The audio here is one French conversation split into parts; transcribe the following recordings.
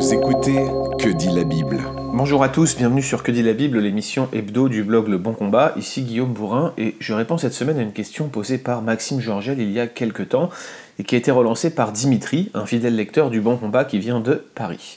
Vous écoutez Que dit la Bible Bonjour à tous, bienvenue sur Que dit la Bible, l'émission hebdo du blog Le Bon Combat. Ici Guillaume Bourrin et je réponds cette semaine à une question posée par Maxime Georgel il y a quelques temps et qui a été relancée par Dimitri, un fidèle lecteur du Bon Combat qui vient de Paris.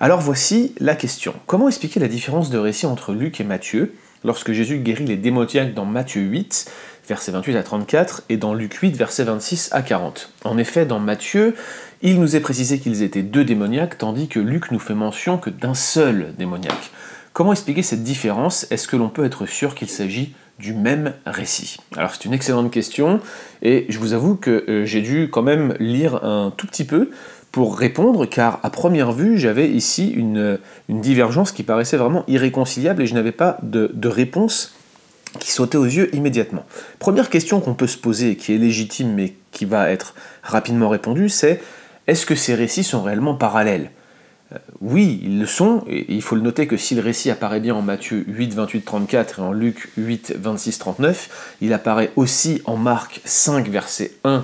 Alors voici la question. Comment expliquer la différence de récit entre Luc et Matthieu? Lorsque Jésus guérit les démoniaques dans Matthieu 8 versets 28 à 34, et dans Luc 8, versets 26 à 40. En effet, dans Matthieu, il nous est précisé qu'ils étaient deux démoniaques, tandis que Luc nous fait mention que d'un seul démoniaque. Comment expliquer cette différence? Est-ce que l'on peut être sûr qu'il s'agit du même récit Alors c'est une excellente question, et je vous avoue que euh, j'ai dû quand même lire un tout petit peu pour répondre, car à première vue, j'avais ici une, divergence qui paraissait vraiment irréconciliable et je n'avais pas de, de réponse qui sautait aux yeux immédiatement. Première question qu'on peut se poser, qui est légitime mais qui va être rapidement répondue, c'est est-ce que ces récits sont réellement parallèles? Oui, ils le sont, et il faut le noter que si le récit apparaît bien en Matthieu 8, 28, 34 et en Luc 8, 26, 39, il apparaît aussi en Marc 5, verset 1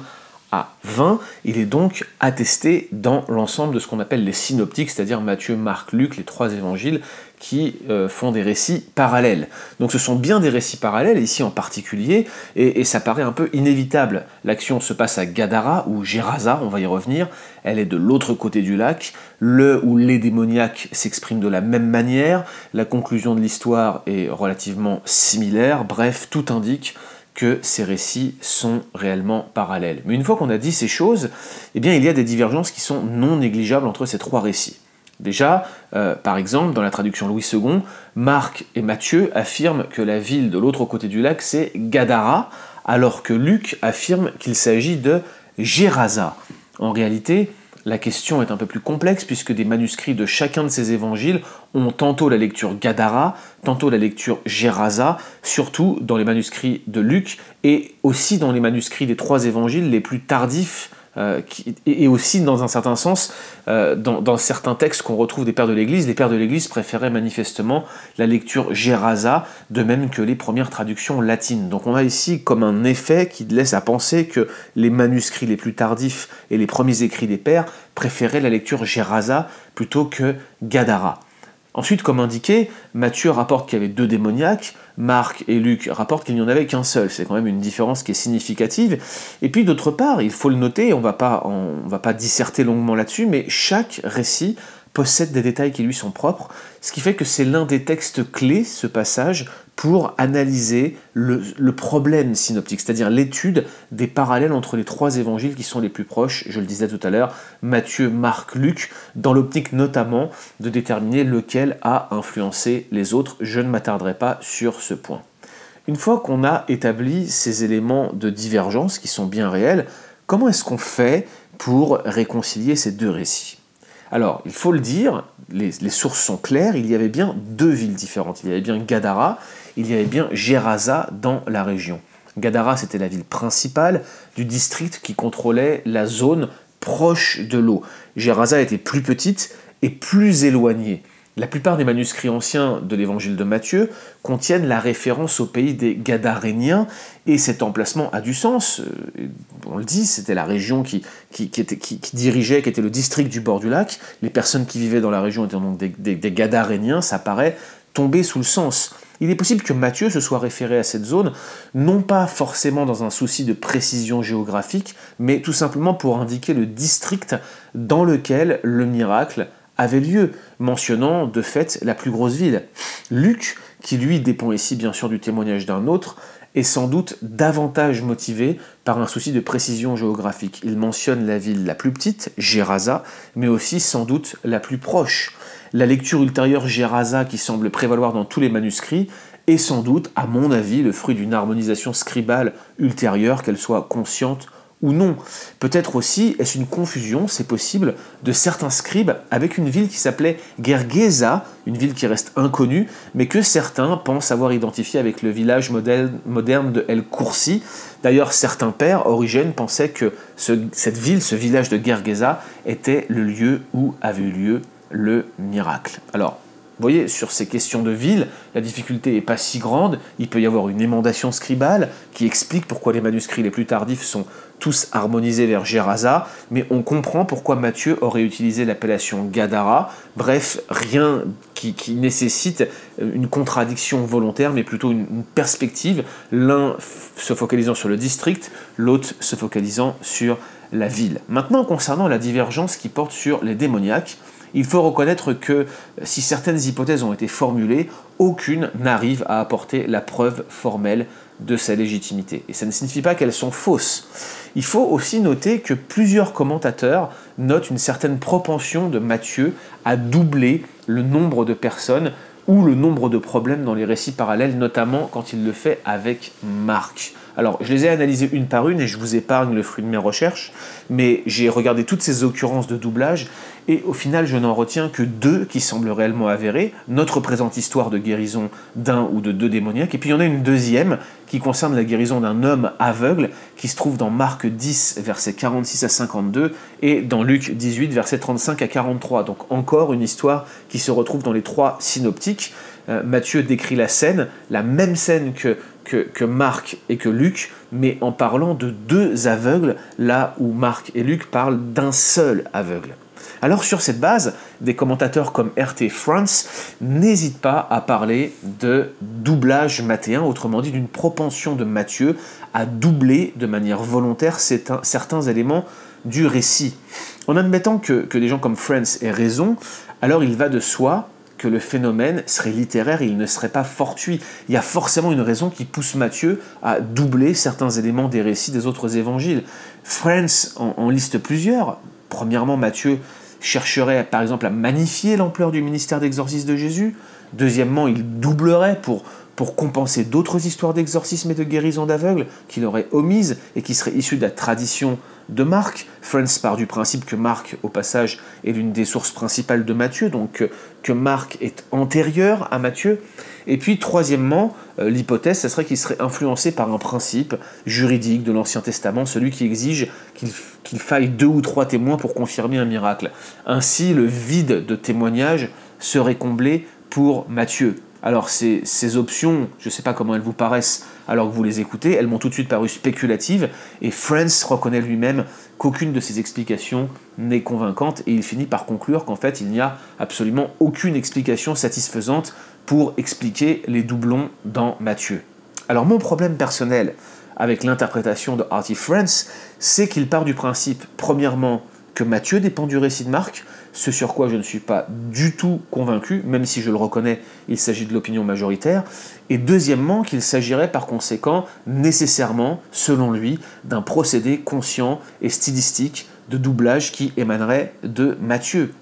à 20, il est donc attesté dans l'ensemble de ce qu'on appelle les synoptiques, c'est-à-dire Matthieu, Marc, Luc, les trois évangiles, qui euh, font des récits parallèles. Donc ce sont bien des récits parallèles, ici en particulier, et, ça paraît un peu inévitable. L'action se passe à Gadara, ou Gerasa, on va y revenir, elle est de l'autre côté du lac, le ou les démoniaques s'expriment de la même manière, la conclusion de l'histoire est relativement similaire, bref, tout indique que ces récits sont réellement parallèles. Mais une fois qu'on a dit ces choses, eh bien il y a des divergences qui sont non négligeables entre ces trois récits. Déjà, euh, par exemple, dans la traduction Louis II, Marc et Matthieu affirment que la ville de l'autre côté du lac, c'est Gadara, alors que Luc affirme qu'il s'agit de Gerasa. En réalité, la question est un peu plus complexe puisque des manuscrits de chacun de ces évangiles ont tantôt la lecture Gadara, tantôt la lecture Gerasa, surtout dans les manuscrits de Luc et aussi dans les manuscrits des trois évangiles les plus tardifs euh, et aussi dans un certain sens, euh, dans, certains textes qu'on retrouve des pères de l'Église, les pères de l'Église préféraient manifestement la lecture Gerasa, de même que les premières traductions latines. Donc on a ici comme un effet qui laisse à penser que les manuscrits les plus tardifs et les premiers écrits des pères préféraient la lecture Gerasa plutôt que Gadara. Ensuite, comme indiqué, Matthieu rapporte qu'il y avait deux démoniaques, Marc et Luc rapportent qu'il n'y en avait qu'un seul. C'est quand même une différence qui est significative. Et puis d'autre part, il faut le noter, on ne va pas disserter longuement là-dessus, mais chaque récit possède des détails qui lui sont propres, ce qui fait que c'est l'un des textes clés, ce passage, pour analyser le, problème synoptique, c'est-à-dire l'étude des parallèles entre les trois évangiles qui sont les plus proches, je le disais tout à l'heure, Matthieu, Marc, Luc, dans l'optique notamment de déterminer lequel a influencé les autres. Je ne m'attarderai pas sur ce point. Une fois qu'on a établi ces éléments de divergence qui sont bien réels, comment est-ce qu'on fait pour réconcilier ces deux récits? Alors, il faut le dire, les, sources sont claires, il y avait bien deux villes différentes. Il y avait bien Gadara, il y avait bien Gerasa dans la région. Gadara, c'était la ville principale du district qui contrôlait la zone proche de l'eau. Gerasa était plus petite et plus éloignée. La plupart des manuscrits anciens de l'évangile de Matthieu contiennent la référence au pays des Gadaréniens, et cet emplacement a du sens. Euh, on le dit, c'était la région qui, dirigeait, qui était le district du bord du lac. Les personnes qui vivaient dans la région étaient donc des, des, Gadaréniens, ça paraît tomber sous le sens. Il est possible que Matthieu se soit référé à cette zone, non pas forcément dans un souci de précision géographique, mais tout simplement pour indiquer le district dans lequel le miracle avait lieu, mentionnant de fait la plus grosse ville. Luc, qui lui dépend ici bien sûr du témoignage d'un autre, est sans doute davantage motivé par un souci de précision géographique. Il mentionne la ville la plus petite, Gerasa, mais aussi sans doute la plus proche. La lecture ultérieure Gerasa qui semble prévaloir dans tous les manuscrits est sans doute, à mon avis, le fruit d'une harmonisation scribale ultérieure, qu'elle soit consciente ou non. Peut-être aussi est-ce une confusion, c'est possible, de certains scribes avec une ville qui s'appelait Gergesa, une ville qui reste inconnue, mais que certains pensent avoir identifié avec le village moderne de El Koursi. D'ailleurs, certains pères, Origène, pensaient que cette ville, ce village de Gergesa, était le lieu où avait eu lieu le miracle. Alors, Vous voyez, sur ces questions de ville, la difficulté n'est pas si grande. Il peut y avoir une émandation scribale qui explique pourquoi les manuscrits les plus tardifs sont tous harmonisés vers Gerasa, mais on comprend pourquoi Matthieu aurait utilisé l'appellation Gadara. Bref, rien qui, nécessite une contradiction volontaire, mais plutôt une, une perspective, l'un se focalisant sur le district, l'autre se focalisant sur la ville. Maintenant, concernant la divergence qui porte sur les démoniaques, il faut reconnaître que si certaines hypothèses ont été formulées, aucune n'arrive à apporter la preuve formelle de sa légitimité. Et ça ne signifie pas qu'elles sont fausses. Il faut aussi noter que plusieurs commentateurs notent une certaine propension de Matthieu à doubler le nombre de personnes ou le nombre de problèmes dans les récits parallèles, notamment quand il le fait avec Marc. Alors, je les ai analysés une par une et je vous épargne le fruit de mes recherches, mais j'ai regardé toutes ces occurrences de doublage et au final, je n'en retiens que deux qui semblent réellement avérées. Notre présente histoire de guérison d'un ou de deux démoniaques, et puis il y en a une deuxième qui concerne la guérison d'un homme aveugle qui se trouve dans Marc 10, versets 46 à 52, et dans Luc 18, versets 35 à 43. Donc encore une histoire qui se retrouve dans les trois synoptiques. Euh, Matthieu décrit la scène, la même scène que, que, Marc et que Luc, mais en parlant de deux aveugles, là où Marc et Luc parlent d'un seul aveugle. Alors sur cette base, des commentateurs comme RT France n'hésitent pas à parler de doublage mathéen, autrement dit d'une propension de Matthieu à doubler de manière volontaire certains éléments du récit. En admettant que, que des gens comme France aient raison, alors il va de soi que le phénomène serait littéraire il ne serait pas fortuit. Il y a forcément une raison qui pousse Matthieu à doubler certains éléments des récits des autres évangiles. En, en liste plusieurs. Premièrement, Matthieu chercherait par exemple à magnifier l'ampleur du ministère d'exorcisme de Jésus. Deuxièmement, il doublerait pour, pour compenser d'autres histoires d'exorcisme et de guérison d'aveugles qu'il aurait omises et qui seraient issues de la tradition de Marc. Friends part du principe que Marc, au passage, est l'une des sources principales de Matthieu, donc que Marc est antérieur à Matthieu. Et puis, troisièmement, euh, l'hypothèse, ce serait qu'il serait influencé par un principe juridique de l'Ancien Testament, celui qui exige qu'il faille deux ou trois témoins pour confirmer un miracle. Ainsi, le vide de témoignage serait comblé pour Matthieu. Alors ces, options, je ne sais pas comment elles vous paraissent alors que vous les écoutez, elles m'ont tout de suite paru spéculatives, et France reconnaît lui-même qu'aucune de ces explications n'est convaincante, et il finit par conclure qu'en fait il n'y a absolument aucune explication satisfaisante pour expliquer les doublons dans Matthieu. Alors mon problème personnel avec l'interprétation de Artie France, c'est qu'il part du principe, premièrement, que Matthieu dépend du récit de Marc, ce sur quoi je ne suis pas du tout convaincu, même si je le reconnais, il s'agit de l'opinion majoritaire, et deuxièmement qu'il s'agirait par conséquent nécessairement, selon lui, d'un procédé conscient et stylistique de doublage qui émanerait de Matthieu.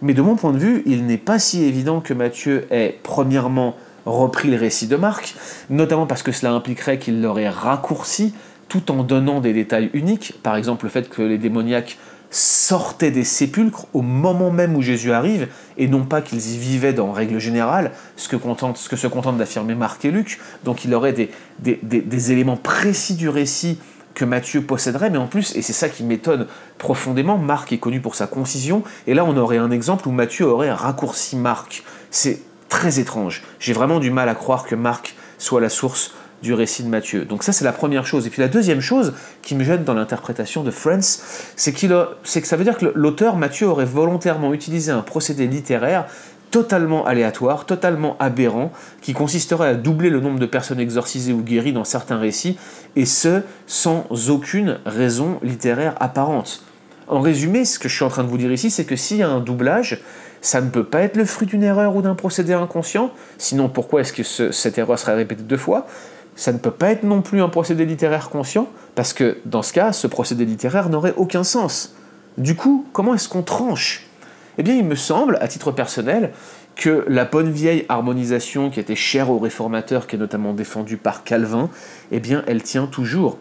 Mais de mon point de vue, il n'est pas si évident que Matthieu ait premièrement repris le récit de Marc, notamment parce que cela impliquerait qu'il l'aurait raccourci tout en donnant des détails uniques, par exemple le fait que les démoniaques sortaient des sépulcres au moment même où Jésus arrive, et non pas qu'ils y vivaient dans règle générale, ce que, se contentent d'affirmer Marc et Luc. Donc il aurait des, des, éléments précis du récit que Matthieu posséderait, mais en plus, et c'est ça qui m'étonne profondément, Marc est connu pour sa concision, et là on aurait un exemple où Matthieu aurait raccourci Marc. C'est très étrange. J'ai vraiment du mal à croire que Marc soit la source du récit de Matthieu. Donc ça c'est la première chose. Et puis la deuxième chose qui me gêne dans l'interprétation de qu'il c'est que ça veut dire que l'auteur Matthieu aurait volontairement utilisé un procédé littéraire totalement aléatoire, totalement aberrant, qui consisterait à doubler le nombre de personnes exorcisées ou guéries dans certains récits, et ce, sans aucune raison littéraire apparente. En résumé, ce que je suis en train de vous dire ici, c'est que s'il y a un doublage, ça ne peut pas être le fruit d'une erreur ou d'un procédé inconscient, sinon pourquoi est-ce que cette erreur serait répétée deux fois? Ça ne peut pas être non plus un procédé littéraire conscient, parce que dans ce cas, ce procédé littéraire n'aurait aucun sens. Du coup, comment est-ce qu'on tranche? Eh bien, il me semble, à titre personnel, que la bonne vieille harmonisation qui était chère aux réformateurs, qui est notamment défendue par Calvin, eh bien, elle tient toujours.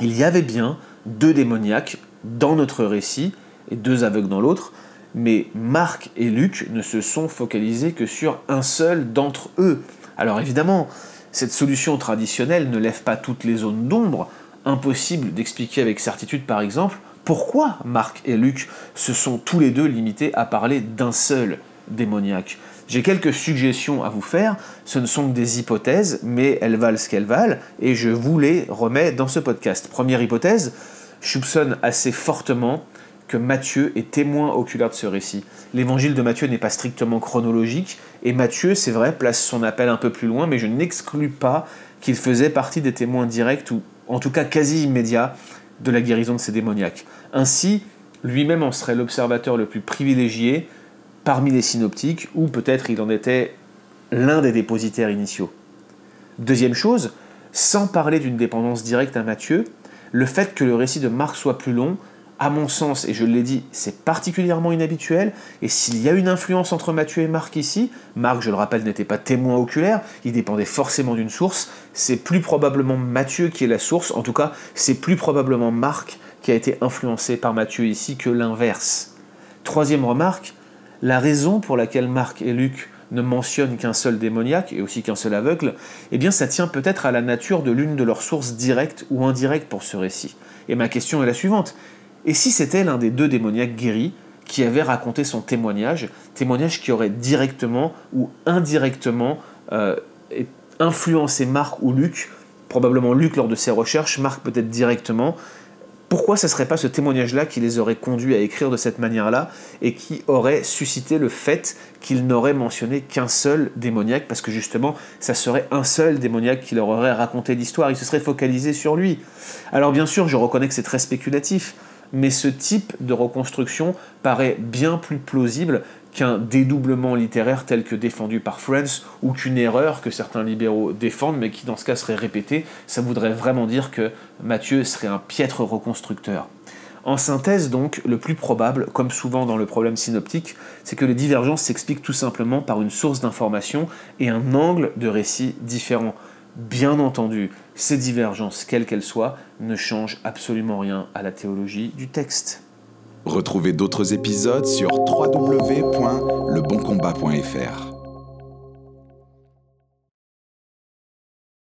Il y avait bien deux démoniaques dans notre récit, et deux aveugles dans l'autre, mais Marc et Luc ne se sont focalisés que sur un seul d'entre eux. Alors évidemment, cette solution traditionnelle ne lève pas toutes les zones d'ombre, impossible d'expliquer avec certitude par exemple pourquoi Marc et Luc se sont tous les deux limités à parler d'un seul démoniaque. J'ai quelques suggestions à vous faire, ce ne sont que des hypothèses, mais elles valent ce qu'elles valent, et je vous les remets dans ce podcast. Première hypothèse, je soupçonne assez fortement que Matthieu est témoin oculaire de ce récit. L'évangile de Matthieu n'est pas strictement chronologique, et Matthieu, c'est vrai, place son appel un peu plus loin, mais je n'exclus pas qu'il faisait partie des témoins directs, ou en tout cas quasi immédiats, de la guérison de ces démoniaques. Ainsi, lui-même en serait l'observateur le plus privilégié parmi les synoptiques, ou peut-être il en était l'un des dépositaires initiaux. Deuxième chose, sans parler d'une dépendance directe à Matthieu, le fait que le récit de Marc soit plus long à mon sens, et je l'ai dit, c'est particulièrement inhabituel, et s'il y a une influence entre Matthieu et Marc ici, Marc, je le rappelle, n'était pas témoin oculaire, il dépendait forcément d'une source, c'est plus probablement Matthieu qui est la source, en tout cas, c'est plus probablement Marc qui a été influencé par Matthieu ici que l'inverse. Troisième remarque, la raison pour laquelle Marc et Luc ne mentionnent qu'un seul démoniaque et aussi qu'un seul aveugle, eh bien ça tient peut-être à la nature de l'une de leurs sources directes ou indirectes pour ce récit. Et ma question est la suivante, et si c'était l'un des deux démoniaques guéris qui avait raconté son témoignage, témoignage qui aurait directement ou indirectement euh, influencé Marc ou Luc, probablement Luc lors de ses recherches, Marc peut-être directement, pourquoi ce ne serait pas ce témoignage-là qui les aurait conduits à écrire de cette manière-là et qui aurait suscité le fait qu'ils n'auraient mentionné qu'un seul démoniaque? Parce que justement ça serait un seul démoniaque qui leur aurait raconté l'histoire, ils se seraient focalisés sur lui. Alors bien sûr, je reconnais que c'est très spéculatif, mais ce type de reconstruction paraît bien plus plausible qu'un dédoublement littéraire tel que défendu par Friends ou qu'une erreur que certains libéraux défendent mais qui dans ce cas serait répétée. Ça voudrait vraiment dire que Mathieu serait un piètre reconstructeur. En synthèse donc, le plus probable, comme souvent dans le problème synoptique, c'est que les divergences s'expliquent tout simplement par une source d'information et un angle de récit différent. Bien entendu, ces divergences, quelles qu'elles soient, ne changent absolument rien à la théologie du texte. Retrouvez d'autres épisodes sur www.leboncombat.fr.